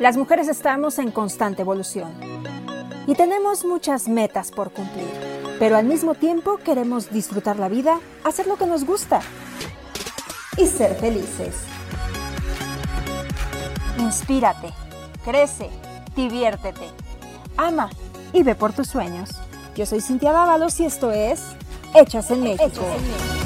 Las mujeres estamos en constante evolución y tenemos muchas metas por cumplir, pero al mismo tiempo queremos disfrutar la vida, hacer lo que nos gusta y ser felices. Inspírate, crece, diviértete, ama y ve por tus sueños. Yo soy Cintia Dávalos y esto es Hechas en México. Hechas en México.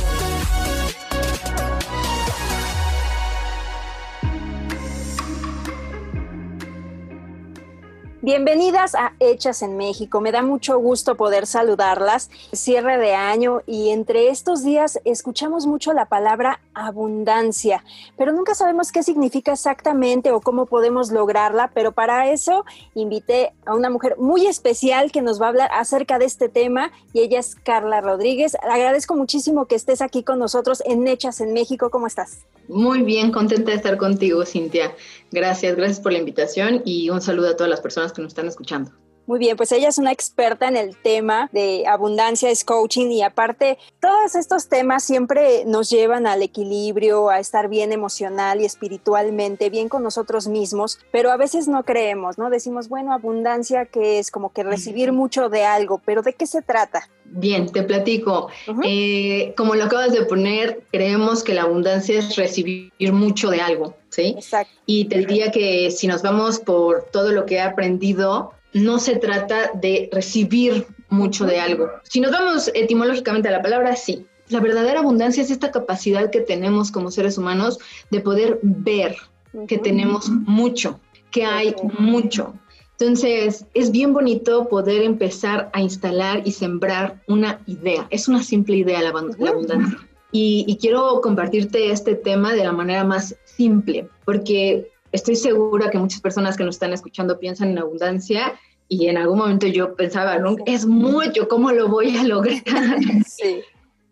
Bienvenidas a Hechas en México. Me da mucho gusto poder saludarlas. Cierre de año y entre estos días escuchamos mucho la palabra abundancia, pero nunca sabemos qué significa exactamente o cómo podemos lograrla, pero para eso invité a una mujer muy especial que nos va a hablar acerca de este tema y ella es Carla Rodríguez. Agradezco muchísimo que estés aquí con nosotros en Hechas en México. ¿Cómo estás? Muy bien, contenta de estar contigo, Cintia. Gracias, gracias por la invitación y un saludo a todas las personas que nos están escuchando. Muy bien, pues ella es una experta en el tema de abundancia, es coaching y aparte todos estos temas siempre nos llevan al equilibrio, a estar bien emocional y espiritualmente, bien con nosotros mismos, pero a veces no creemos, ¿no? Decimos, bueno, abundancia que es como que recibir mucho de algo, pero ¿de qué se trata? Bien, te platico. Eh, como lo acabas de poner, creemos que la abundancia es recibir mucho de algo, ¿sí? Exacto. Y te diría que si nos vamos por todo lo que he aprendido, no se trata de recibir mucho de algo. Si nos vamos etimológicamente a la palabra, sí. La verdadera abundancia es esta capacidad que tenemos como seres humanos de poder ver que tenemos mucho, que hay mucho. Entonces, es bien bonito poder empezar a instalar y sembrar una idea. Es una simple idea la, abundancia. Y, y quiero compartirte este tema de la manera más simple, porque estoy segura que muchas personas que nos están escuchando piensan en abundancia y en algún momento yo pensaba, no, es mucho, ¿cómo lo voy a lograr? Sí.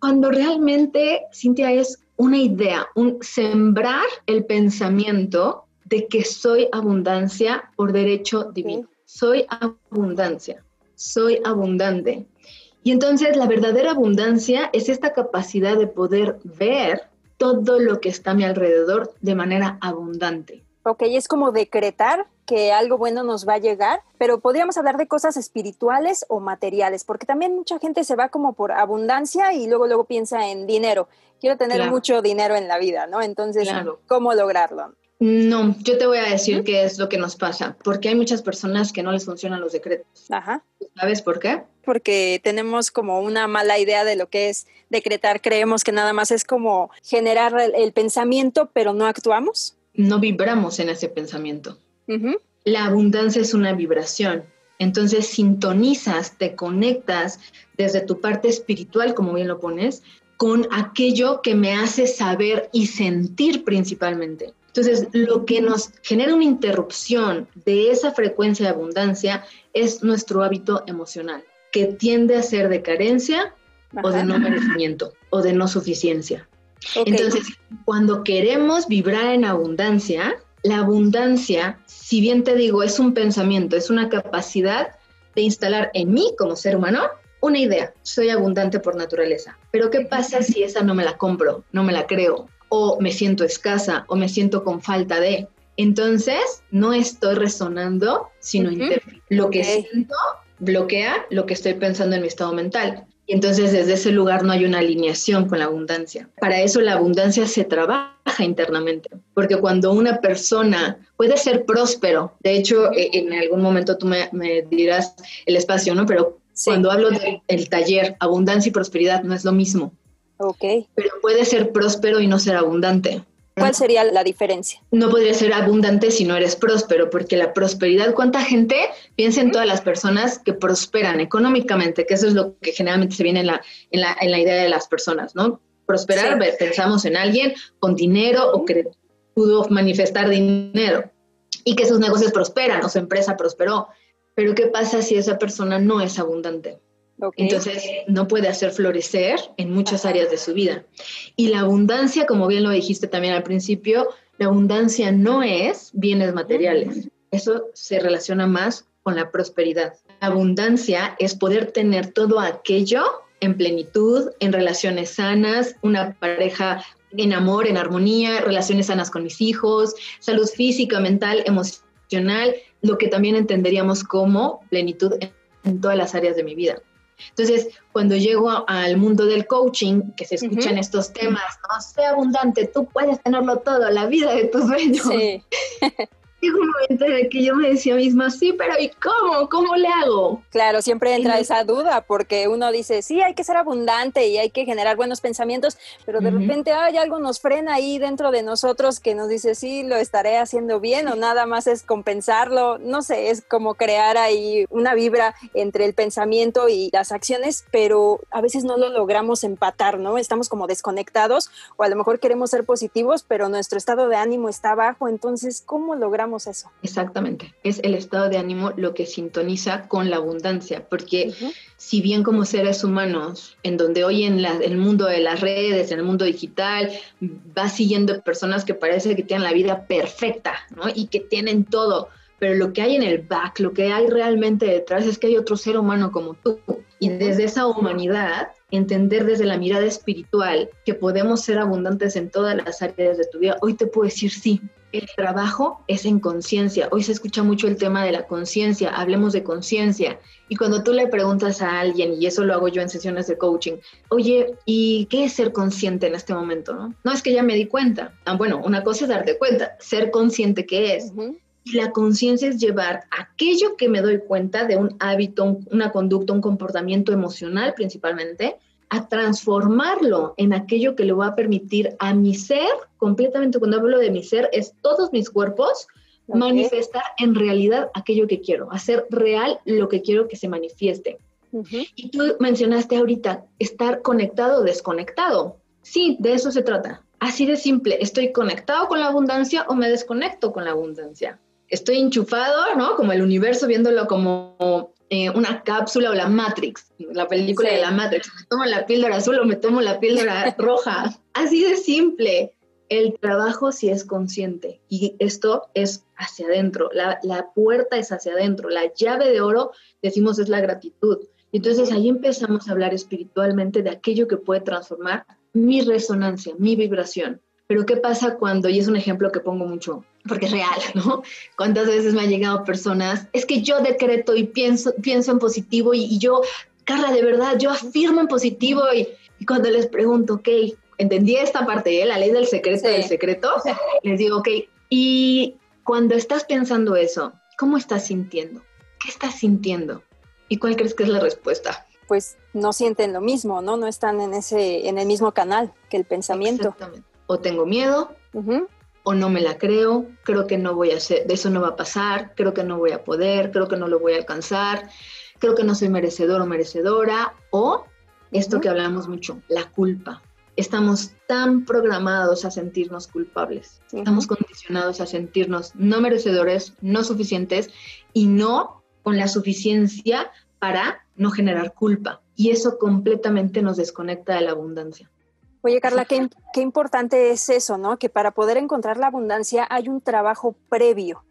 Cuando realmente, Cintia, es una idea, un sembrar el pensamiento de que soy abundancia por derecho divino. Soy abundancia, soy abundante. Y entonces la verdadera abundancia es esta capacidad de poder ver todo lo que está a mi alrededor de manera abundante. Ok, es como decretar que algo bueno nos va a llegar, pero podríamos hablar de cosas espirituales o materiales, porque también mucha gente se va como por abundancia y luego luego piensa en dinero. Quiero tener mucho dinero en la vida, ¿no? Entonces, ¿cómo lograrlo? No, yo te voy a decir qué es lo que nos pasa, porque hay muchas personas que no les funcionan los decretos. Ajá. ¿Sabes por qué? Porque tenemos como una mala idea de lo que es decretar. Creemos que nada más es como generar el pensamiento, pero no actuamos no vibramos en ese pensamiento. La abundancia es una vibración. Entonces sintonizas, te conectas desde tu parte espiritual, como bien lo pones, con aquello que me hace saber y sentir principalmente. Entonces, lo que nos genera una interrupción de esa frecuencia de abundancia es nuestro hábito emocional, que tiende a ser de carencia o de no merecimiento o de no suficiencia. Entonces, cuando queremos vibrar en abundancia, la abundancia, si bien te digo, es un pensamiento, es una capacidad de instalar en mí como ser humano una idea. Soy abundante por naturaleza. Pero ¿qué pasa si esa no me la compro, no me la creo? O me siento escasa o me siento con falta de. Entonces, no estoy resonando, sino Lo que siento bloquea lo que estoy pensando en mi estado mental. Y entonces desde ese lugar no hay una alineación con la abundancia. Para eso la abundancia se trabaja internamente, porque cuando una persona puede ser próspero, de hecho e, en algún momento tú me, dirás el espacio, ¿no? Pero cuando hablo del taller, abundancia y prosperidad no es lo mismo. Ok. Pero puede ser próspero y no ser abundante. ¿Cuál sería la diferencia? No podría ser abundante si no eres próspero, porque la prosperidad, ¿cuánta gente piensa en todas las personas que prosperan económicamente? Que eso es lo que generalmente se viene en la, en la, en la idea de las personas, ¿no? Prosperar, pensamos en alguien con dinero o que pudo manifestar dinero y que sus negocios prosperan o su empresa prosperó. Pero ¿qué pasa si esa persona no es abundante? Entonces, no puede hacer florecer en muchas áreas de su vida. Y la abundancia, como bien lo dijiste también al principio, la abundancia no es bienes materiales. Eso se relaciona más con la prosperidad. La abundancia es poder tener todo aquello en plenitud, en relaciones sanas, una pareja en amor, en armonía, relaciones sanas con mis hijos, salud física, mental, emocional, lo que también entenderíamos como plenitud en todas las áreas de mi vida. Entonces, cuando llego al mundo del coaching, que se escuchan estos temas, no sé abundante, tú puedes tenerlo todo, la vida de tus sueños. Sí. llegó un momento en el que yo me decía misma, sí, pero ¿y cómo? ¿Cómo le hago? Claro, siempre entra esa duda porque uno dice, sí, hay que ser abundante y hay que generar buenos pensamientos, pero de repente hay algo nos frena ahí dentro de nosotros que nos dice, sí, lo estaré haciendo bien o nada más es compensarlo. No sé, es como crear ahí una vibra entre el pensamiento y las acciones, pero a veces no lo logramos empatar, ¿no? Estamos como desconectados o a lo mejor queremos ser positivos, pero nuestro estado de ánimo está bajo, entonces, ¿cómo logramos eso. Exactamente, es el estado de ánimo lo que sintoniza con la abundancia, porque si bien como seres humanos, en donde hoy en el mundo de las redes, en el mundo digital, va siguiendo personas que parece que tienen la vida perfecta, ¿no? Y que tienen todo, pero lo que hay en el back, lo que hay realmente detrás es que hay otro ser humano como tú. Y desde esa humanidad, entender desde la mirada espiritual que podemos ser abundantes en todas las áreas de tu vida, hoy te puedo decir sí, el trabajo es en conciencia. Hoy se escucha mucho el tema de la conciencia, hablemos de conciencia. Y cuando tú le preguntas a alguien, y eso lo hago yo en sesiones de coaching, oye, ¿y qué es ser consciente en este momento? No, no es que ya me di cuenta. Ah, bueno, una cosa es darte cuenta, ser consciente qué es. Y la conciencia es llevar aquello que me doy cuenta de un hábito, una conducta, un comportamiento emocional principalmente, a transformarlo en aquello que le va a permitir a mi ser, completamente cuando hablo de mi ser, es todos mis cuerpos, manifestar en realidad aquello que quiero, hacer real lo que quiero que se manifieste. Y tú mencionaste ahorita, estar conectado o desconectado. Sí, de eso se trata. Así de simple, ¿estoy conectado con la abundancia o me desconecto con la abundancia? Estoy enchufado, ¿no? Como el universo viéndolo como eh, una cápsula o la Matrix, la película de la Matrix. Me tomo la píldora azul o me tomo la píldora roja. Así de simple. El trabajo sí es consciente y esto es hacia adentro. La, la puerta es hacia adentro. La llave de oro, decimos, es la gratitud. Entonces ahí empezamos a hablar espiritualmente de aquello que puede transformar mi resonancia, mi vibración. Pero ¿qué pasa cuando, y es un ejemplo que pongo mucho, porque es real, ¿no? ¿Cuántas veces me han llegado personas? Es que yo decreto y pienso, pienso en positivo y, yo, Carla, de verdad, yo afirmo en positivo y, cuando les pregunto, ok, entendí esta parte, ¿eh? la ley del secreto del secreto, les digo, ok, y cuando estás pensando eso, ¿cómo estás sintiendo? ¿Qué estás sintiendo? ¿Y cuál crees que es la respuesta? Pues no sienten lo mismo, ¿no? No están en ese, en el mismo canal que el pensamiento. Exactamente. O tengo miedo, o no me la creo, creo que no voy a hacer, de eso no va a pasar, creo que no voy a poder, creo que no lo voy a alcanzar, creo que no soy merecedor o merecedora, o esto que hablamos mucho, la culpa. Estamos tan programados a sentirnos culpables, estamos condicionados a sentirnos no merecedores, no suficientes y no con la suficiencia para no generar culpa. Y eso completamente nos desconecta de la abundancia. Oye, Carla, qué, qué, importante es eso, ¿no? Que para poder encontrar la abundancia hay un trabajo previo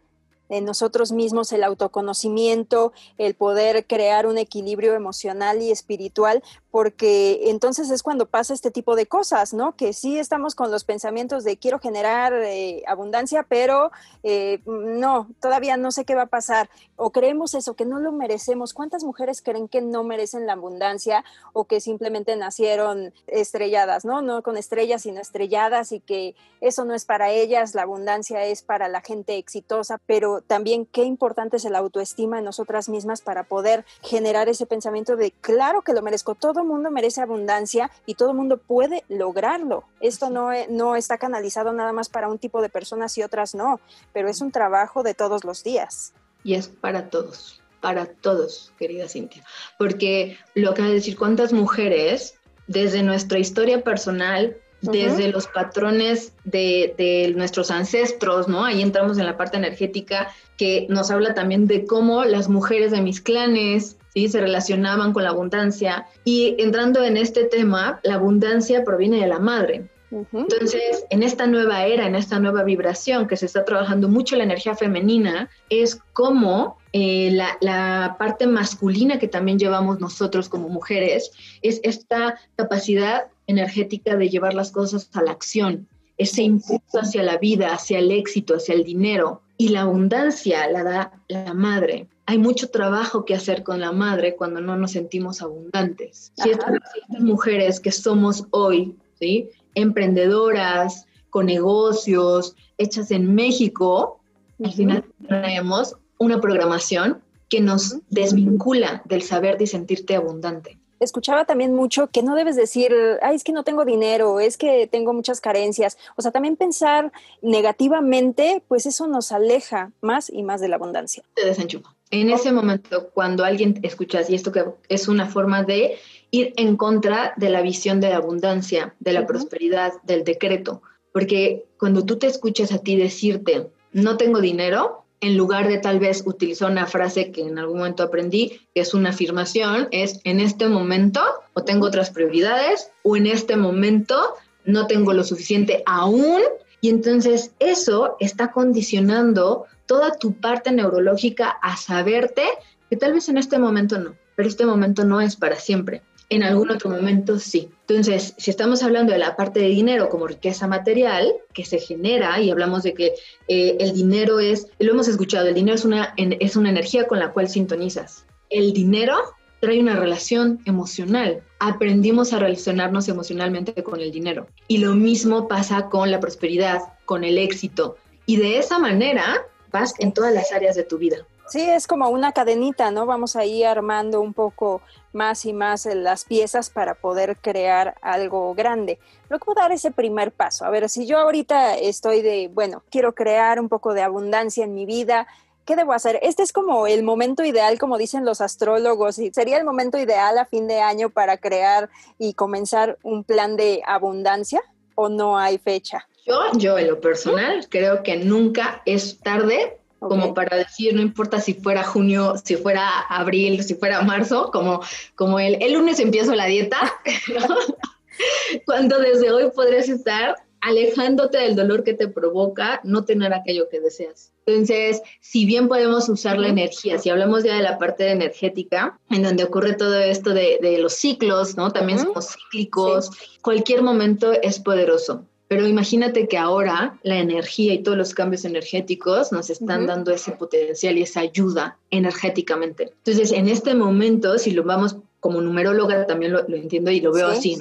en nosotros mismos, el autoconocimiento, el poder crear un equilibrio emocional y espiritual, porque entonces es cuando pasa este tipo de cosas, ¿no? Que sí estamos con los pensamientos de quiero generar eh, abundancia, pero eh, no, todavía no sé qué va a pasar. O creemos eso, que no lo merecemos. ¿Cuántas mujeres creen que no merecen la abundancia o que simplemente nacieron estrelladas, ¿no? No con estrellas, sino estrelladas y que eso no es para ellas, la abundancia es para la gente exitosa, pero también qué importante es el autoestima en nosotras mismas para poder generar ese pensamiento de claro que lo merezco, todo el mundo merece abundancia y todo el mundo puede lograrlo. Esto no, e, no está canalizado nada más para un tipo de personas y otras no, pero es un trabajo de todos los días. Y es para todos, para todos, querida Cintia, porque lo acaba de decir, ¿cuántas mujeres desde nuestra historia personal desde los patrones de, nuestros ancestros, ¿no? Ahí entramos en la parte energética que nos habla también de cómo las mujeres de mis clanes, ¿sí? Se relacionaban con la abundancia. Y entrando en este tema, la abundancia proviene de la madre. Entonces, en esta nueva era, en esta nueva vibración que se está trabajando mucho la energía femenina, es como eh, la, la, parte masculina que también llevamos nosotros como mujeres, es esta capacidad energética de llevar las cosas a la acción, ese impulso hacia la vida, hacia el éxito, hacia el dinero. Y la abundancia la da la madre. Hay mucho trabajo que hacer con la madre cuando no nos sentimos abundantes. Si estas, mujeres que somos hoy, ¿sí? emprendedoras, con negocios, hechas en México, al final tenemos una programación que nos desvincula del saber de sentirte abundante. Escuchaba también mucho que no debes decir, ay, es que no tengo dinero, es que tengo muchas carencias. O sea, también pensar negativamente, pues eso nos aleja más y más de la abundancia. Te desenchufa. En ese momento, cuando alguien escucha y esto que es una forma de ir en contra de la visión de la abundancia, de la prosperidad, del decreto. Porque cuando tú te escuchas a ti decirte, no tengo dinero, en lugar de tal vez utilizar una frase que en algún momento aprendí, que es una afirmación, es en este momento o tengo otras prioridades o en este momento no tengo lo suficiente aún. Y entonces eso está condicionando toda tu parte neurológica a saberte que tal vez en este momento no, pero este momento no es para siempre en algún otro momento sí. Entonces, si estamos hablando de la parte de dinero como riqueza material que se genera y hablamos de que eh, el dinero es, lo hemos escuchado, el dinero es una, es una energía con la cual sintonizas. El dinero trae una relación emocional. Aprendimos a relacionarnos emocionalmente con el dinero. Y lo mismo pasa con la prosperidad, con el éxito. Y de esa manera vas en todas las áreas de tu vida. Sí, es como una cadenita, ¿no? Vamos ahí armando un poco más y más las piezas para poder crear algo grande. Luego dar ese primer paso. A ver, si yo ahorita estoy de, bueno, quiero crear un poco de abundancia en mi vida, ¿qué debo hacer? Este es como el momento ideal, como dicen los astrólogos, y sería el momento ideal a fin de año para crear y comenzar un plan de abundancia o no hay fecha. Yo, yo en lo personal, creo que nunca es tarde como para decir, no importa si fuera junio, si fuera abril, si fuera marzo, como, como el, el lunes empiezo la dieta, cuando desde hoy podrías estar alejándote del dolor que te provoca no tener aquello que deseas. Entonces, si bien podemos usar la energía, si hablamos ya de la parte energética, en donde ocurre todo esto de, de los ciclos, ¿no? También somos cíclicos, cualquier momento es poderoso. Pero imagínate que ahora la energía y todos los cambios energéticos nos están dando ese potencial y esa ayuda energéticamente. Entonces, en este momento, si lo vamos como numeróloga, también lo, entiendo y lo veo así.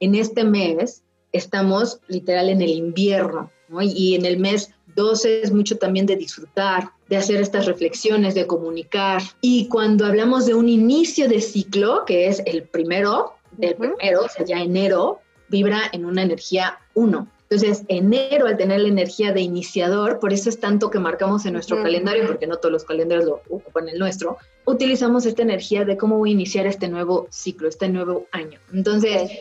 En este mes estamos literal en el invierno, ¿no? y en el mes 12 es mucho también de disfrutar, de hacer estas reflexiones, de comunicar. Y cuando hablamos de un inicio de ciclo, que es el primero, del primero, o sea, ya enero, vibra en una energía 1. Entonces, enero, al tener la energía de iniciador, por eso es tanto que marcamos en nuestro calendario, porque no todos los calendarios lo ocupan el nuestro, utilizamos esta energía de cómo voy a iniciar este nuevo ciclo, este nuevo año. Entonces,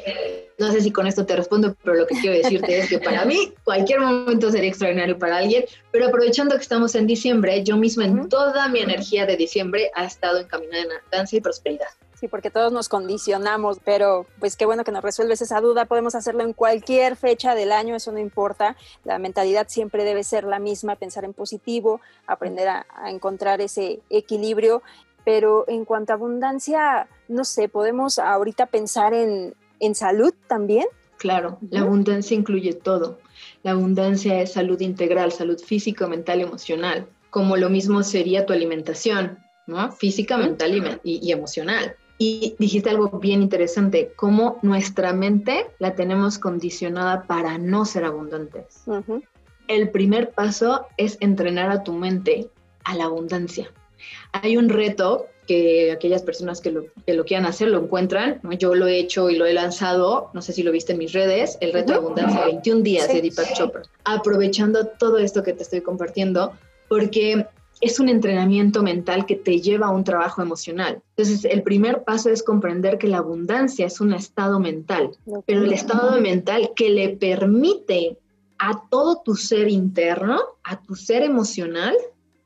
no sé si con esto te respondo, pero lo que quiero decirte es que para mí cualquier momento sería extraordinario para alguien, pero aprovechando que estamos en diciembre, yo misma en toda mi energía de diciembre ha estado encaminada en danza y prosperidad. Sí, porque todos nos condicionamos, pero pues qué bueno que nos resuelves esa duda. Podemos hacerlo en cualquier fecha del año, eso no importa. La mentalidad siempre debe ser la misma, pensar en positivo, aprender a, encontrar ese equilibrio. Pero en cuanto a abundancia, no sé, podemos ahorita pensar en, en salud también. Claro, la abundancia incluye todo. La abundancia es salud integral, salud física, mental, emocional. Como lo mismo sería tu alimentación, ¿no? Física, mental y emocional. Y dijiste algo bien interesante, cómo nuestra mente la tenemos condicionada para no ser abundantes. El primer paso es entrenar a tu mente a la abundancia. Hay un reto que aquellas personas que lo, que lo quieran hacer lo encuentran. Yo lo he hecho y lo he lanzado, no sé si lo viste en mis redes, el reto de abundancia 21 días de Deepak Chopra. Aprovechando todo esto que te estoy compartiendo, porque es un entrenamiento mental que te lleva a un trabajo emocional. Entonces, el primer paso es comprender que la abundancia es un estado mental, pero el estado mental que le permite a todo tu ser interno, a tu ser emocional,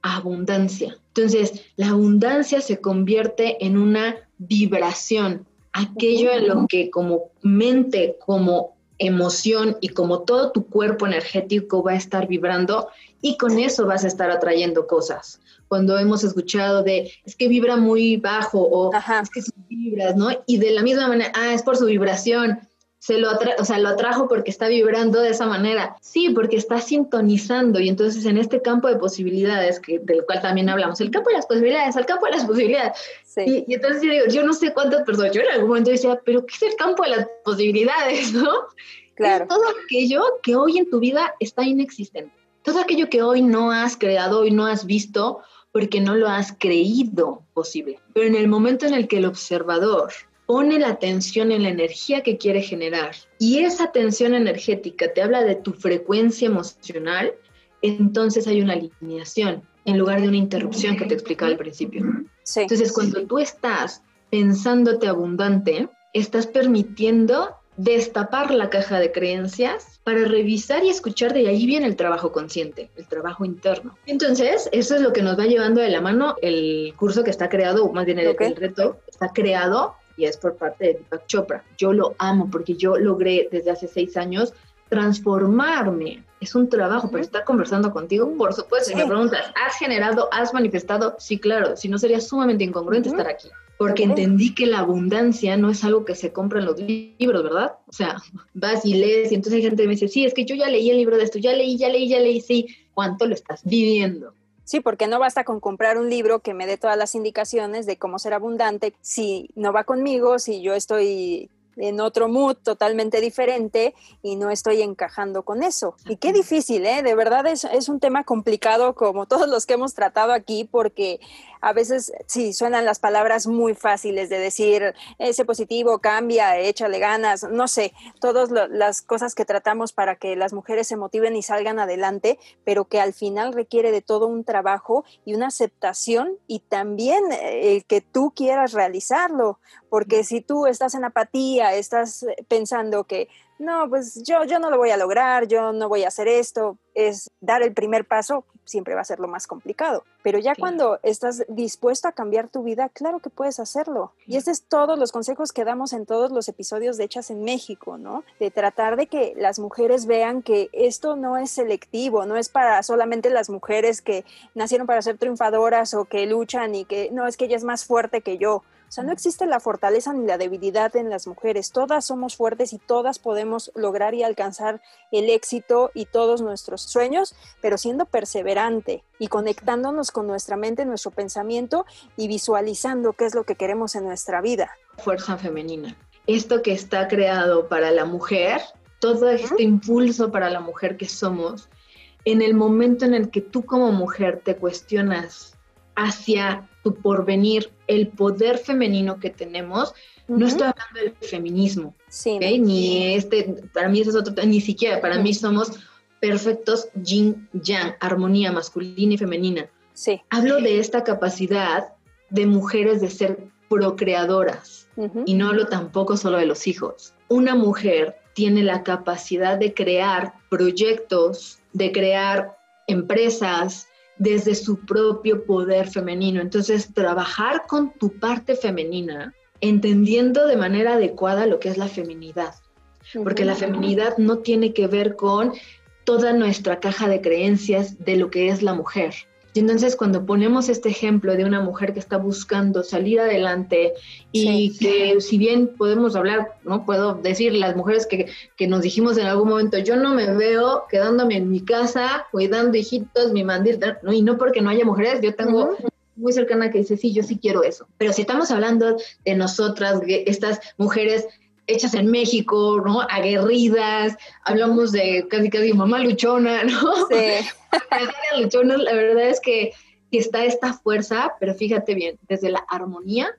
abundancia. Entonces, la abundancia se convierte en una vibración, aquello en lo que como mente, como emoción y como todo tu cuerpo energético va a estar vibrando y con eso vas a estar atrayendo cosas. Cuando hemos escuchado de es que vibra muy bajo o es que vibras, ¿no? Y de la misma manera, ah, es por su vibración se lo, o sea, lo atrajo porque está vibrando de esa manera. Sí, porque está sintonizando y entonces en este campo de posibilidades, que, del cual también hablamos, el campo de las posibilidades, el campo de las posibilidades. Sí. Y, entonces yo digo, yo no sé cuántas personas, yo en algún momento decía, pero ¿qué es el campo de las posibilidades, no? Claro. Es todo aquello que hoy en tu vida está inexistente. Todo aquello que hoy no has creado, hoy no has visto, porque no lo has creído posible. Pero en el momento en el que el observador pone la atención en la energía que quiere generar y esa tensión energética te habla de tu frecuencia emocional, entonces hay una alineación en lugar de una interrupción que te explicaba al principio. Entonces, cuando tú estás pensándote abundante, estás permitiendo destapar la caja de creencias para revisar y escuchar de ahí viene el trabajo consciente, el trabajo interno. Entonces, eso es lo que nos va llevando de la mano el curso que está creado, o más bien el reto, está creado y es por parte de Deepak Chopra. Yo lo amo porque yo logré desde hace seis años transformarme. Es un trabajo, pero estar conversando contigo, por supuesto, si me preguntas, ¿has generado, has manifestado? Sí, claro, si no sería sumamente incongruente estar aquí. Porque entendí que la abundancia no es algo que se compra en los libros, ¿verdad? O sea, vas y lees y entonces hay gente que me dice, sí, es que yo ya leí el libro de esto, ya leí, ya leí, ya leí, sí. ¿Cuánto lo estás viviendo? Sí, porque no basta con comprar un libro que me dé todas las indicaciones de cómo ser abundante si no va conmigo, si yo estoy en otro mood totalmente diferente y no estoy encajando con eso. Y qué difícil, ¿eh? De verdad es, es, un tema complicado como todos los que hemos tratado aquí porque a veces sí suenan las palabras muy fáciles de decir ese positivo, cambia, échale ganas, no sé, todas las cosas que tratamos para que las mujeres se motiven y salgan adelante, pero que al final requiere de todo un trabajo y una aceptación y también el eh, que tú quieras realizarlo, porque si tú estás en apatía, estás pensando que no, pues yo, yo no lo voy a lograr, yo no voy a hacer esto, es dar el primer paso, siempre va a ser lo más complicado. Pero ya cuando estás dispuesto a cambiar tu vida, claro que puedes hacerlo. Y estos es todos los consejos que damos en todos los episodios de Hechas en México, ¿no? De tratar de que las mujeres vean que esto no es selectivo, no es para solamente las mujeres que nacieron para ser triunfadoras o que luchan y que no, es que ella es más fuerte que yo. O sea, no existe la fortaleza ni la debilidad en las mujeres. Todas somos fuertes y todas podemos lograr y alcanzar el éxito y todos nuestros sueños, pero siendo perseverante y conectándonos con nuestra mente, nuestro pensamiento y visualizando qué es lo que queremos en nuestra vida. Fuerza femenina. Esto que está creado para la mujer, todo este impulso para la mujer que somos, en el momento en el que tú como mujer te cuestionas hacia tu porvenir, el poder femenino que tenemos, no estoy hablando del feminismo, sí, ni este, para mí eso es otro, ni siquiera, para mí somos perfectos yin yang, armonía masculina y femenina. Sí. Hablo de esta capacidad de mujeres de ser procreadoras y no hablo tampoco solo de los hijos. Una mujer tiene la capacidad de crear proyectos, de crear empresas, desde su propio poder femenino. Entonces, trabajar con tu parte femenina, entendiendo de manera adecuada lo que es la feminidad, porque la feminidad no tiene que ver con toda nuestra caja de creencias de lo que es la mujer. Y entonces cuando ponemos este ejemplo de una mujer que está buscando salir adelante y que si bien podemos hablar, no puedo decir las mujeres que, que, nos dijimos en algún momento, yo no me veo quedándome en mi casa cuidando hijitos, mi mandil, ¿no? y no porque no haya mujeres, yo tengo muy cercana que dice, sí, yo sí quiero eso. Pero si estamos hablando de nosotras, estas mujeres hechas en México, ¿no? Aguerridas, hablamos de casi casi mamá luchona, ¿no? Sí. luchona, la verdad es que está esta fuerza, pero fíjate bien, desde la armonía,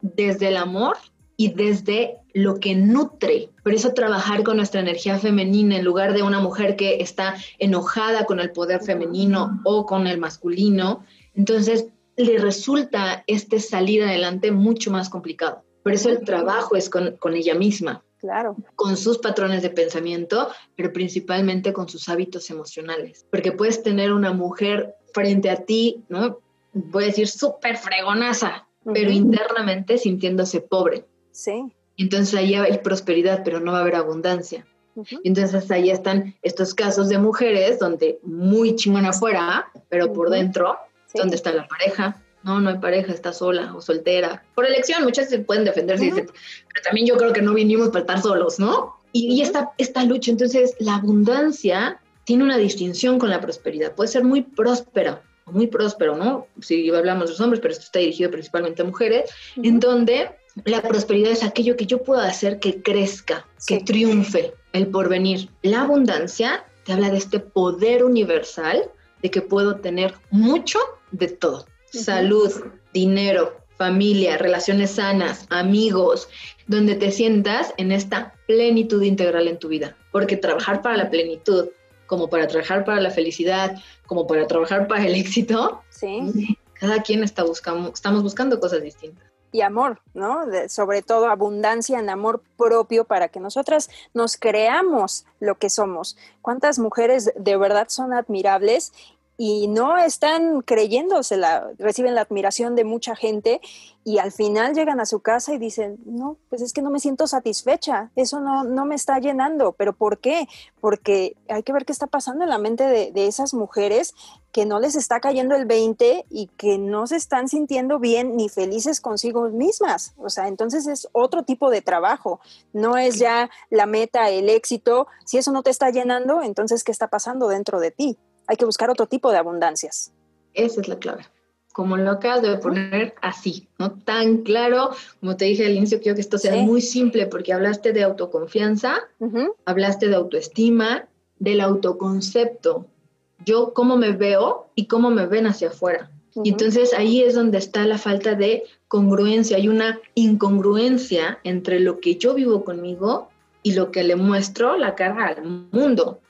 desde el amor y desde lo que nutre. Por eso trabajar con nuestra energía femenina en lugar de una mujer que está enojada con el poder femenino o con el masculino, entonces le resulta este salir adelante mucho más complicado. Por eso el trabajo es con, ella misma. Claro. Con sus patrones de pensamiento, pero principalmente con sus hábitos emocionales. Porque puedes tener una mujer frente a ti, ¿no? Voy a decir súper fregonaza, pero internamente sintiéndose pobre. Sí. Entonces ahí hay prosperidad, pero no va a haber abundancia. Entonces ahí están estos casos de mujeres donde muy chingona afuera, pero por dentro, ¿dónde está la pareja? No, no hay pareja, está sola o soltera. Por elección, muchas se pueden defenderse, pero también yo creo que no vinimos para estar solos, ¿no? Y, y esta, esta lucha, entonces la abundancia tiene una distinción con la prosperidad. Puede ser muy próspera, muy próspero, ¿no? Si hablamos de los hombres, pero esto está dirigido principalmente a mujeres, en donde la prosperidad es aquello que yo puedo hacer que crezca, que triunfe, el porvenir. La abundancia te habla de este poder universal de que puedo tener mucho de todo. Salud, dinero, familia, relaciones sanas, amigos, donde te sientas en esta plenitud integral en tu vida. Porque trabajar para la plenitud, como para trabajar para la felicidad, como para trabajar para el éxito, sí. cada quien está buscando, estamos buscando cosas distintas y amor, ¿no? sobre todo abundancia en amor propio para que nosotras nos creamos lo que somos. ¿Cuántas mujeres de verdad son admirables y no están creyéndose, la, reciben la admiración de mucha gente y al final llegan a su casa y dicen, no, pues es que no me siento satisfecha, eso no, no me está llenando, pero ¿por qué? Porque hay que ver qué está pasando en la mente de, de esas mujeres que no les está cayendo el 20 y que no se están sintiendo bien ni felices consigo mismas. O sea, entonces es otro tipo de trabajo, no es ya la meta, el éxito. Si eso no te está llenando, entonces, ¿qué está pasando dentro de ti? Hay que buscar otro tipo de abundancias. Esa es la clave. Como lo acabas de poner así, ¿no? Tan claro, como te dije al inicio, quiero que esto sea muy simple porque hablaste de autoconfianza, hablaste de autoestima, del autoconcepto. Yo cómo me veo y cómo me ven hacia afuera. Y entonces ahí es donde está la falta de congruencia. Hay una incongruencia entre lo que yo vivo conmigo y lo que le muestro la cara al mundo.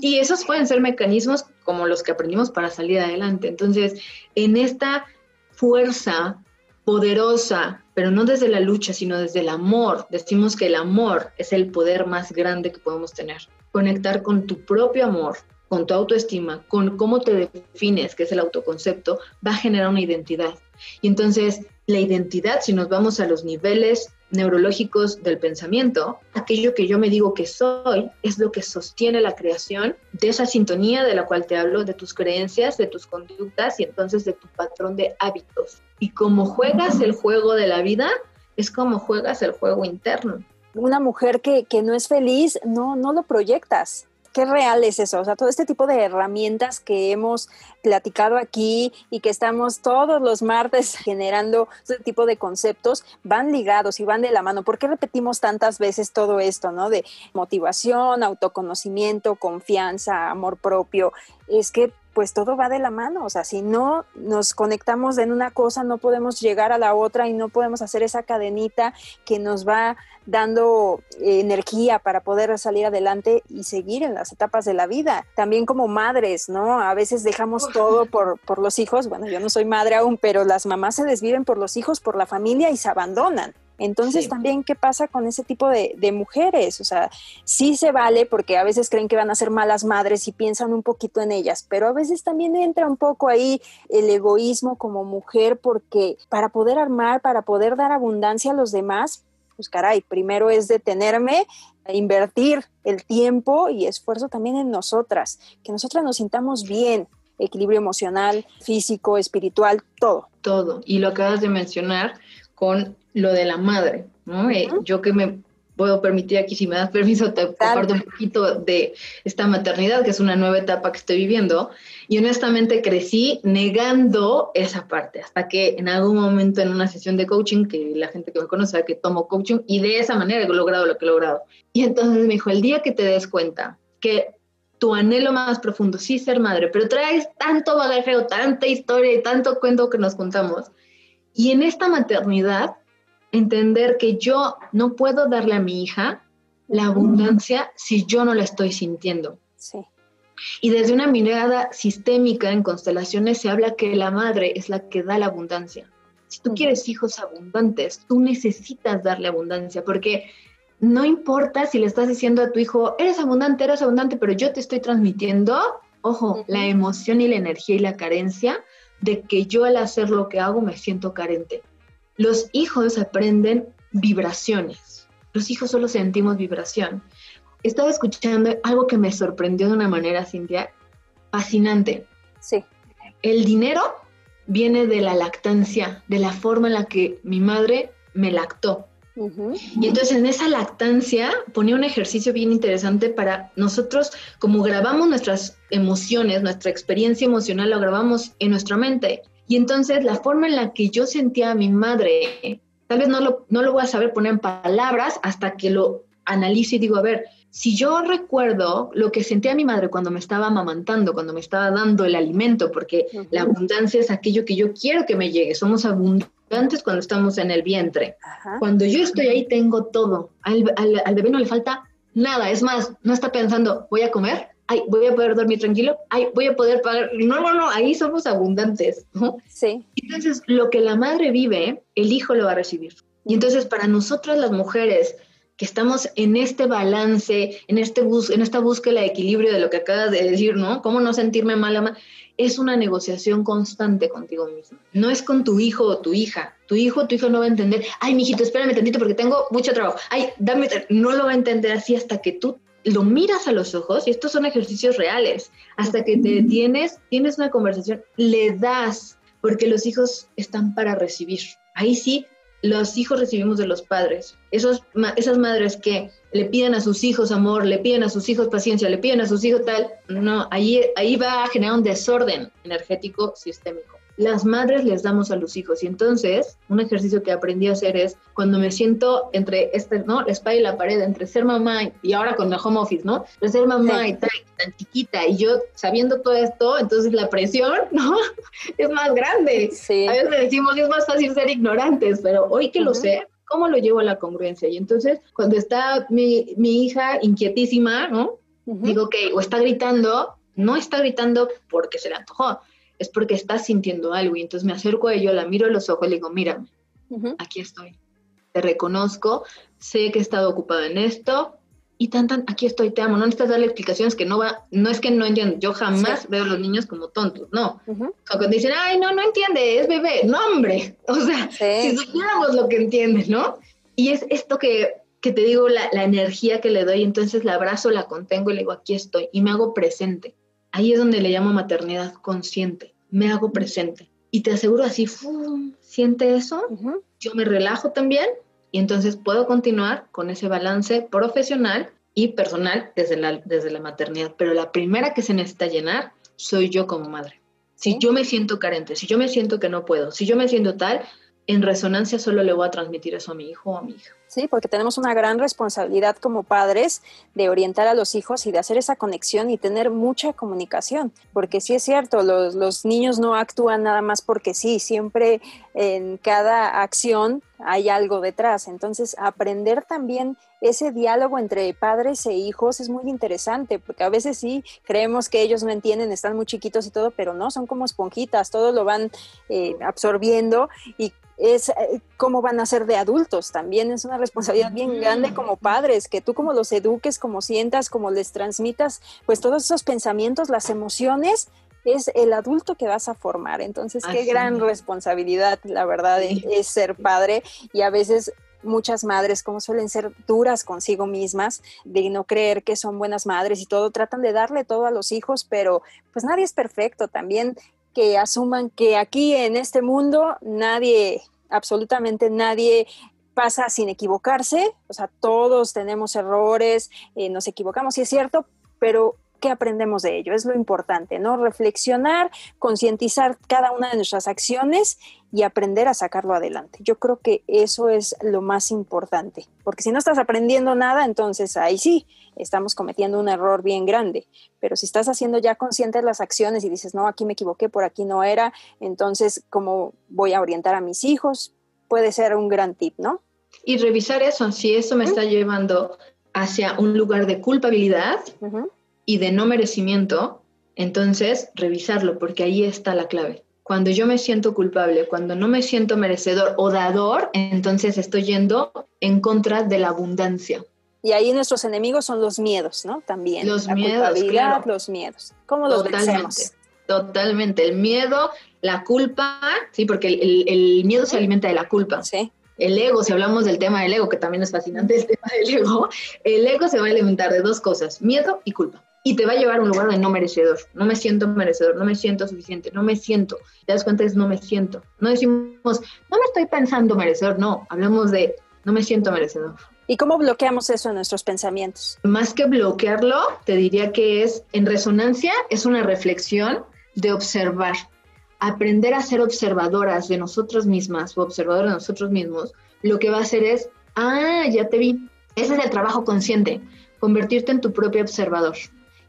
Y esos pueden ser mecanismos como los que aprendimos para salir adelante. Entonces, en esta fuerza poderosa, pero no desde la lucha, sino desde el amor, decimos que el amor es el poder más grande que podemos tener. Conectar con tu propio amor, con tu autoestima, con cómo te defines, que es el autoconcepto, va a generar una identidad. Y entonces, la identidad, si nos vamos a los niveles neurológicos del pensamiento, aquello que yo me digo que soy es lo que sostiene la creación de esa sintonía de la cual te hablo, de tus creencias, de tus conductas y entonces de tu patrón de hábitos. Y como juegas el juego de la vida, es como juegas el juego interno. Una mujer que, que no es feliz, no, no lo proyectas qué real es eso, o sea, todo este tipo de herramientas que hemos platicado aquí y que estamos todos los martes generando este tipo de conceptos van ligados y van de la mano. ¿Por qué repetimos tantas veces todo esto, no? De motivación, autoconocimiento, confianza, amor propio. Es que pues todo va de la mano, o sea, si no nos conectamos en una cosa, no podemos llegar a la otra y no podemos hacer esa cadenita que nos va dando eh, energía para poder salir adelante y seguir en las etapas de la vida. También como madres, ¿no? A veces dejamos todo por, por los hijos, bueno, yo no soy madre aún, pero las mamás se desviven por los hijos, por la familia y se abandonan. Entonces también, ¿qué pasa con ese tipo de, mujeres? O sea, sí se vale porque a veces creen que van a ser malas madres y piensan un poquito en ellas, pero a veces también entra un poco ahí el egoísmo como mujer porque para poder armar, para poder dar abundancia a los demás, pues caray, primero es detenerme, invertir el tiempo y esfuerzo también en nosotras, que nosotras nos sintamos bien, equilibrio emocional, físico, espiritual, todo. Todo. Y lo acabas de mencionar con lo de la madre, ¿no? Eh, yo que me puedo permitir aquí, si me das permiso, te comparto un poquito de esta maternidad, que es una nueva etapa que estoy viviendo, y honestamente crecí negando esa parte, hasta que en algún momento en una sesión de coaching, que la gente que me conoce sabe que tomo coaching, y de esa manera he logrado lo que he logrado. Y entonces me dijo, el día que te des cuenta que tu anhelo más profundo, sí ser madre, pero traes tanto bagaje o tanta historia y tanto cuento que nos contamos, y en esta maternidad entender que yo no puedo darle a mi hija la abundancia si yo no la estoy sintiendo. Sí. Y desde una mirada sistémica en constelaciones se habla que la madre es la que da la abundancia. Si tú quieres hijos abundantes, tú necesitas darle abundancia, porque no importa si le estás diciendo a tu hijo, eres abundante, eres abundante, pero yo te estoy transmitiendo, ojo, la emoción y la energía y la carencia de que yo al hacer lo que hago me siento carente. Los hijos aprenden vibraciones. Los hijos solo sentimos vibración. estaba escuchando algo que me sorprendió de una manera, Cintia, fascinante. Sí. El dinero viene de la lactancia, de la forma en la que mi madre me lactó. Y entonces en esa lactancia ponía un ejercicio bien interesante para nosotros, como grabamos nuestras emociones, nuestra experiencia emocional, lo grabamos en nuestra mente. Y entonces la forma en la que yo sentía a mi madre, tal vez no lo, no lo voy a saber poner en palabras hasta que lo analice y digo, a ver, si yo recuerdo lo que sentía mi madre cuando me estaba amamantando, cuando me estaba dando el alimento, porque la abundancia es aquello que yo quiero que me llegue, somos abundantes cuando estamos en el vientre. Cuando yo estoy ahí tengo todo, al, bebé no le falta nada, es más, no está pensando, voy a comer, ay, voy a poder dormir tranquilo, ay, voy a poder pagar, no, no, no, ahí somos abundantes, Sí. Entonces, lo que la madre vive, el hijo lo va a recibir. Y entonces, para nosotras las mujeres, que estamos en este balance, en, este bus en esta búsqueda de equilibrio de lo que acabas de decir, ¿no? ¿Cómo no sentirme mala? Es una negociación constante contigo mismo. No es con tu hijo o tu hija. Tu hijo o tu hija no va a entender, ay, mijito, espérame tantito porque tengo mucho trabajo. Ay, dame, no lo va a entender así hasta que tú lo miras a los ojos, y estos son ejercicios reales, hasta que te detienes, tienes una conversación, le das, porque los hijos están para recibir. Ahí sí, los hijos recibimos de los padres. Esos, esas madres que le piden a sus hijos amor, le piden a sus hijos paciencia, le piden a sus hijos tal, no, ahí, ahí va a generar un desorden energético sistémico las madres les damos a los hijos. Y entonces, un ejercicio que aprendí a hacer es cuando me siento entre este, ¿no? La espalda y la pared, entre ser mamá y, ahora con la home office, ¿no? Entre ser mamá y tan, tan, chiquita y yo sabiendo todo esto, entonces la presión, ¿no? es más grande. A veces decimos, es más fácil ser ignorantes, pero hoy que lo sé, ¿cómo lo llevo a la congruencia? Y entonces, cuando está mi, mi hija inquietísima, ¿no? Digo que, o está gritando, no está gritando porque se le antojó, es porque estás sintiendo algo. Y entonces me acerco a ella, la miro a los ojos y le digo, mírame, aquí estoy. Te reconozco, sé que he estado ocupada en esto y tan, tan, aquí estoy, te amo. No necesitas darle explicaciones que no va, no es que no entiendo. Yo jamás veo a los niños como tontos, no. cuando dicen, ay, no, no entiende, es bebé. No, hombre. O sea, si supiéramos lo que entiende, ¿no? Y es esto que, que te digo, la, la energía que le doy, entonces la abrazo, la contengo y le digo, aquí estoy, y me hago presente. Ahí es donde le llamo maternidad consciente. Me hago presente. Y te aseguro así, siente eso, yo me relajo también y entonces puedo continuar con ese balance profesional y personal desde la, desde la maternidad. Pero la primera que se necesita llenar soy yo como madre. Si yo me siento carente, si yo me siento que no puedo, si yo me siento tal, en resonancia solo le voy a transmitir eso a mi hijo o a mi hija. Sí, porque tenemos una gran responsabilidad como padres de orientar a los hijos y de hacer esa conexión y tener mucha comunicación, porque sí es cierto, los, los niños no actúan nada más porque sí, siempre en cada acción hay algo detrás, entonces aprender también ese diálogo entre padres e hijos es muy interesante, porque a veces sí creemos que ellos no entienden, están muy chiquitos y todo, pero no, son como esponjitas, todo lo van eh, absorbiendo y es eh, cómo van a ser de adultos. También es una responsabilidad bien grande como padres, que tú como los eduques, como sientas, como les transmitas, pues todos esos pensamientos, las emociones, es el adulto que vas a formar. Entonces, qué gran responsabilidad, la verdad, es ser padre y a veces muchas madres, como suelen ser duras consigo mismas, de no creer que son buenas madres y todo, tratan de darle todo a los hijos, pero pues nadie es perfecto. También que asuman que aquí en este mundo nadie, absolutamente nadie pasa sin equivocarse, o sea, todos tenemos errores, eh, nos equivocamos, sí es cierto, pero ¿qué aprendemos de ello? Es lo importante, ¿no? Reflexionar, concientizar cada una de nuestras acciones y aprender a sacarlo adelante. Yo creo que eso es lo más importante, porque si no estás aprendiendo nada, entonces ahí sí, estamos cometiendo un error bien grande, pero si estás haciendo ya conscientes las acciones y dices, no, aquí me equivoqué, por aquí no era, entonces, ¿cómo voy a orientar a mis hijos? Puede ser un gran tip, ¿no? Y revisar eso, si eso me está llevando hacia un lugar de culpabilidad y de no merecimiento, entonces revisarlo, porque ahí está la clave. Cuando yo me siento culpable, cuando no me siento merecedor o dador, entonces estoy yendo en contra de la abundancia. Y ahí nuestros enemigos son los miedos, ¿no? También. Los miedos, claro. los miedos. ¿Cómo los Totalmente. Totalmente. El miedo, la culpa, sí, porque el, miedo se alimenta de la culpa. Sí. El ego, si hablamos del tema del ego, que también es fascinante el tema del ego, el ego se va a alimentar de dos cosas, miedo y culpa. Y te va a llevar a un lugar de no merecedor. No me siento merecedor, no me siento suficiente, no me siento. Te das cuenta, es no me siento. No decimos, no me estoy pensando merecedor, no. Hablamos de no me siento merecedor. ¿Y cómo bloqueamos eso en nuestros pensamientos? Más que bloquearlo, te diría que es en resonancia, es una reflexión de observar aprender a ser observadoras de nosotros mismas o observadores de nosotros mismos, lo que va a hacer es, ah, ya te vi. Ese es el trabajo consciente, convertirte en tu propio observador.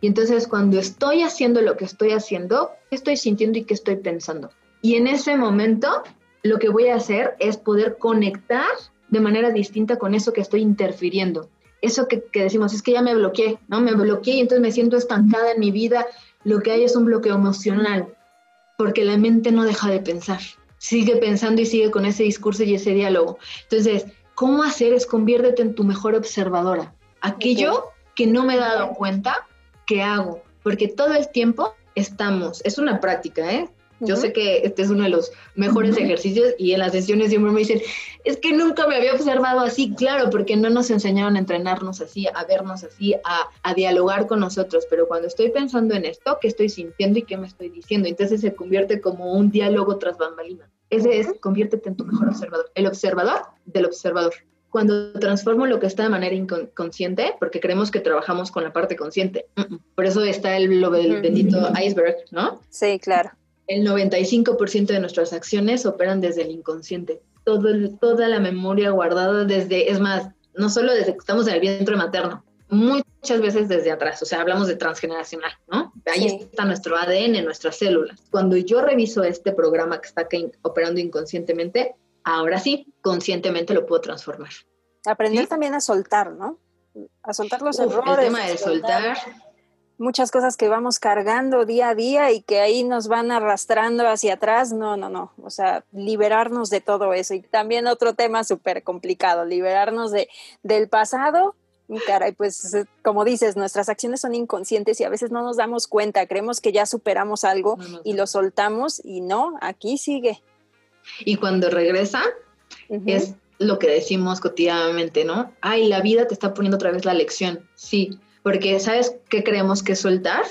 Y entonces cuando estoy haciendo lo que estoy haciendo, ¿qué estoy sintiendo y qué estoy pensando? Y en ese momento, lo que voy a hacer es poder conectar de manera distinta con eso que estoy interfiriendo. Eso que, que decimos, es que ya me bloqueé, ¿no? Me bloqueé y entonces me siento estancada en mi vida. Lo que hay es un bloqueo emocional porque la mente no deja de pensar, sigue pensando y sigue con ese discurso y ese diálogo. Entonces, ¿cómo hacer? Es conviértete en tu mejor observadora. Aquello que no me he dado cuenta, ¿qué hago? Porque todo el tiempo estamos, es una práctica, ¿eh? Yo sé que este es uno de los mejores ejercicios y en las sesiones siempre me dicen, es que nunca me había observado así, claro, porque no nos enseñaron a entrenarnos así, a vernos así, a, a dialogar con nosotros, pero cuando estoy pensando en esto, ¿qué estoy sintiendo y qué me estoy diciendo? Entonces se convierte como un diálogo tras bambalina. Ese es, conviértete en tu mejor observador, el observador del observador cuando transformo lo que está de manera inconsciente, porque creemos que trabajamos con la parte consciente. Por eso está el, lo del bendito iceberg, ¿no? Sí, claro el 95% de nuestras acciones operan desde el inconsciente. Todo toda la memoria guardada desde, es más, no solo desde que estamos en el vientre materno, muchas veces desde atrás, o sea, hablamos de transgeneracional, ¿no? Ahí está nuestro ADN, nuestras células. Cuando yo reviso este programa que está operando inconscientemente, ahora sí, conscientemente lo puedo transformar. Aprender también a soltar, ¿no? A soltar los errores. El tema de soltar muchas cosas que vamos cargando día a día y que ahí nos van arrastrando hacia atrás. No, no, no. O sea, liberarnos de todo eso. Y también otro tema súper complicado, liberarnos de, del pasado. Y caray, pues como dices, nuestras acciones son inconscientes y a veces no nos damos cuenta. Creemos que ya superamos algo y lo soltamos y no, aquí sigue. Y cuando regresa, es lo que decimos cotidianamente, ¿no? Ay, la vida te está poniendo otra vez la lección. Sí, porque ¿sabes qué creemos que soltar?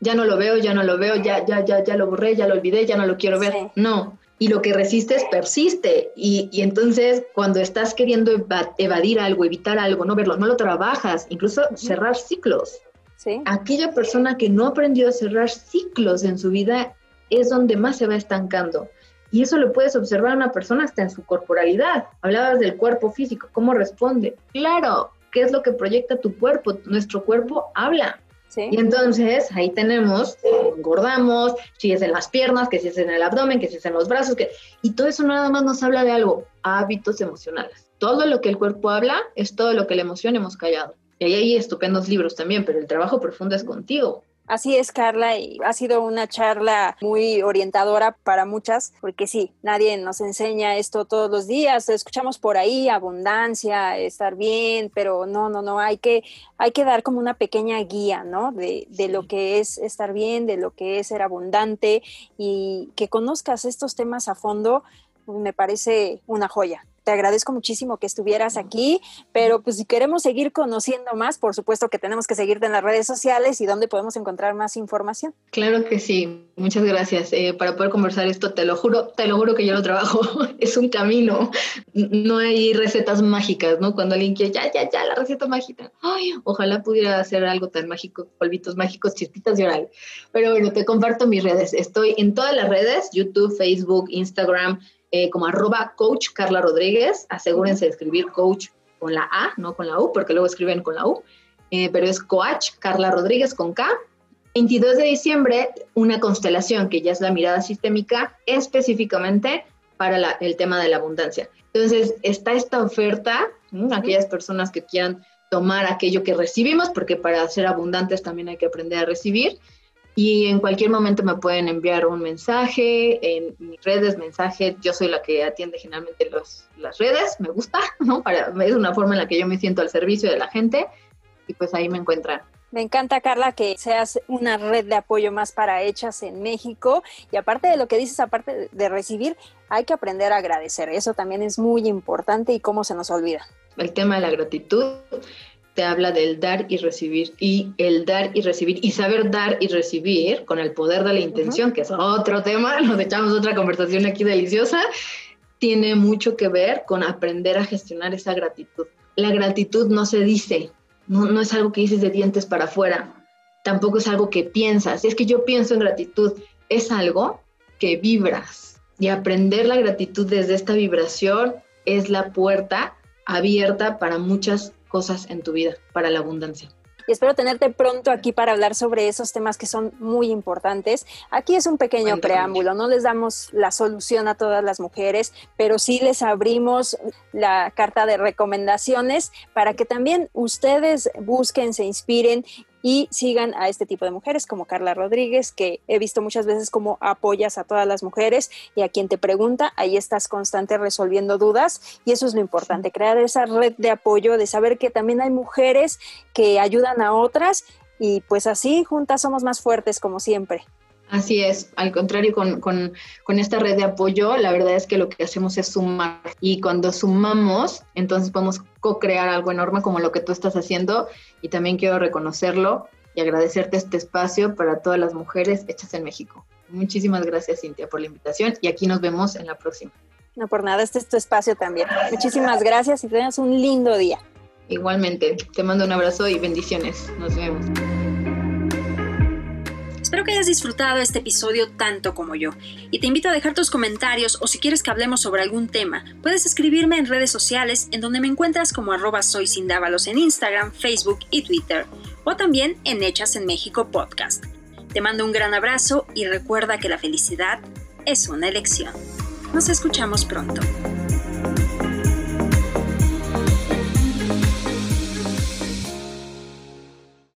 Ya no lo veo, ya no lo veo, ya, ya, ya, ya lo borré, ya lo olvidé, ya no lo quiero ver. No. Y lo que resistes persiste. Y, y entonces, cuando estás queriendo evadir algo, evitar algo, no verlo, no lo trabajas, incluso cerrar ciclos. ¿Sí? Aquella persona que no aprendió a cerrar ciclos en su vida es donde más se va estancando. Y eso lo puedes observar a una persona hasta en su corporalidad. Hablabas del cuerpo físico, cómo responde. Claro, qué es lo que proyecta tu cuerpo. Nuestro cuerpo habla. Y entonces ahí tenemos, engordamos, si es en las piernas, que si es en el abdomen, que si es en los brazos, que... y todo eso nada más nos habla de algo, hábitos emocionales. Todo lo que el cuerpo habla es todo lo que la emoción hemos callado. Y ahí hay estupendos libros también, pero el trabajo profundo es contigo. Así es, Carla, y ha sido una charla muy orientadora para muchas, porque sí, nadie nos enseña esto todos los días, escuchamos por ahí abundancia, estar bien, pero no, no, no, hay que, hay que dar como una pequeña guía, ¿no? De, de lo que es estar bien, de lo que es ser abundante y que conozcas estos temas a fondo, me parece una joya te agradezco muchísimo que estuvieras aquí, pero pues si queremos seguir conociendo más, por supuesto que tenemos que seguirte en las redes sociales y dónde podemos encontrar más información. Claro que sí, muchas gracias. Eh, para poder conversar esto, te lo juro, te lo juro que yo lo trabajo, es un camino, no hay recetas mágicas, ¿no? Cuando alguien quiere, ya, ya, ya, la receta mágica, ay, ojalá pudiera hacer algo tan mágico, polvitos mágicos, chispitas de oral. Pero bueno, te comparto mis redes, estoy en todas las redes, YouTube, Facebook, Instagram, eh, como arroba coach Carla Rodríguez. Asegúrense de escribir coach con la A, no con la U, porque luego escriben con la U. Eh, pero es coach Carla Rodríguez con K. 22 de diciembre, una constelación que ya es la mirada sistémica específicamente para el tema de la abundancia. Entonces, está esta oferta, aquellas personas que quieran tomar aquello que recibimos, porque para ser abundantes también hay que aprender a recibir, y en cualquier momento me pueden enviar un mensaje en mis redes, mensaje. Yo soy la que atiende generalmente los, las redes, me gusta, ¿no? Para, es una forma en la que yo me siento al servicio de la gente y pues ahí me encuentran. Me encanta, Carla, que seas una red de apoyo más para hechas en México. Y aparte de lo que dices, aparte de recibir, hay que aprender a agradecer. Eso también es muy importante y cómo se nos olvida. El tema de la gratitud te habla del dar y recibir y el dar y recibir y saber dar y recibir con el poder de la intención, que es otro tema, nos echamos otra conversación aquí deliciosa, tiene mucho que ver con aprender a gestionar esa gratitud. La gratitud no se dice, no, no es algo que dices de dientes para afuera, tampoco es algo que piensas, es que yo pienso en gratitud, es algo que vibras y aprender la gratitud desde esta vibración es la puerta abierta para muchas cosas en tu vida, para la abundancia y espero tenerte pronto aquí para hablar sobre esos temas que son muy importantes. Aquí es un pequeño preámbulo, no les damos la solución a todas las mujeres, pero sí les abrimos la carta de recomendaciones para que también ustedes busquen, se inspiren y sigan a este tipo de mujeres como Carla Rodríguez, que he visto muchas veces cómo apoyas a todas las mujeres y a quien te pregunta, ahí estás constante resolviendo dudas y eso es lo importante, crear esa red de apoyo, de saber que también hay mujeres que ayudan a otras y pues así juntas somos más fuertes como siempre. Así es, al contrario, con, con, con, esta red de apoyo, la verdad es que lo que hacemos es sumar y cuando sumamos, entonces podemos co-crear algo enorme como lo que tú estás haciendo y también quiero reconocerlo y agradecerte este espacio para todas las mujeres hechas en México. Muchísimas gracias, Cintia, por la invitación y aquí nos vemos en la próxima. No por nada, este es tu espacio también. Muchísimas gracias y tengas un lindo día. Igualmente, te mando un abrazo y bendiciones. Nos vemos. Espero que hayas disfrutado este episodio tanto como yo y te invito a dejar tus comentarios o si quieres que hablemos sobre algún tema, puedes escribirme en redes sociales en donde me encuentras como arroba soy en Instagram, Facebook y Twitter o también en Hechas en México podcast. Te mando un gran abrazo y recuerda que la felicidad es una elección. Nos escuchamos pronto.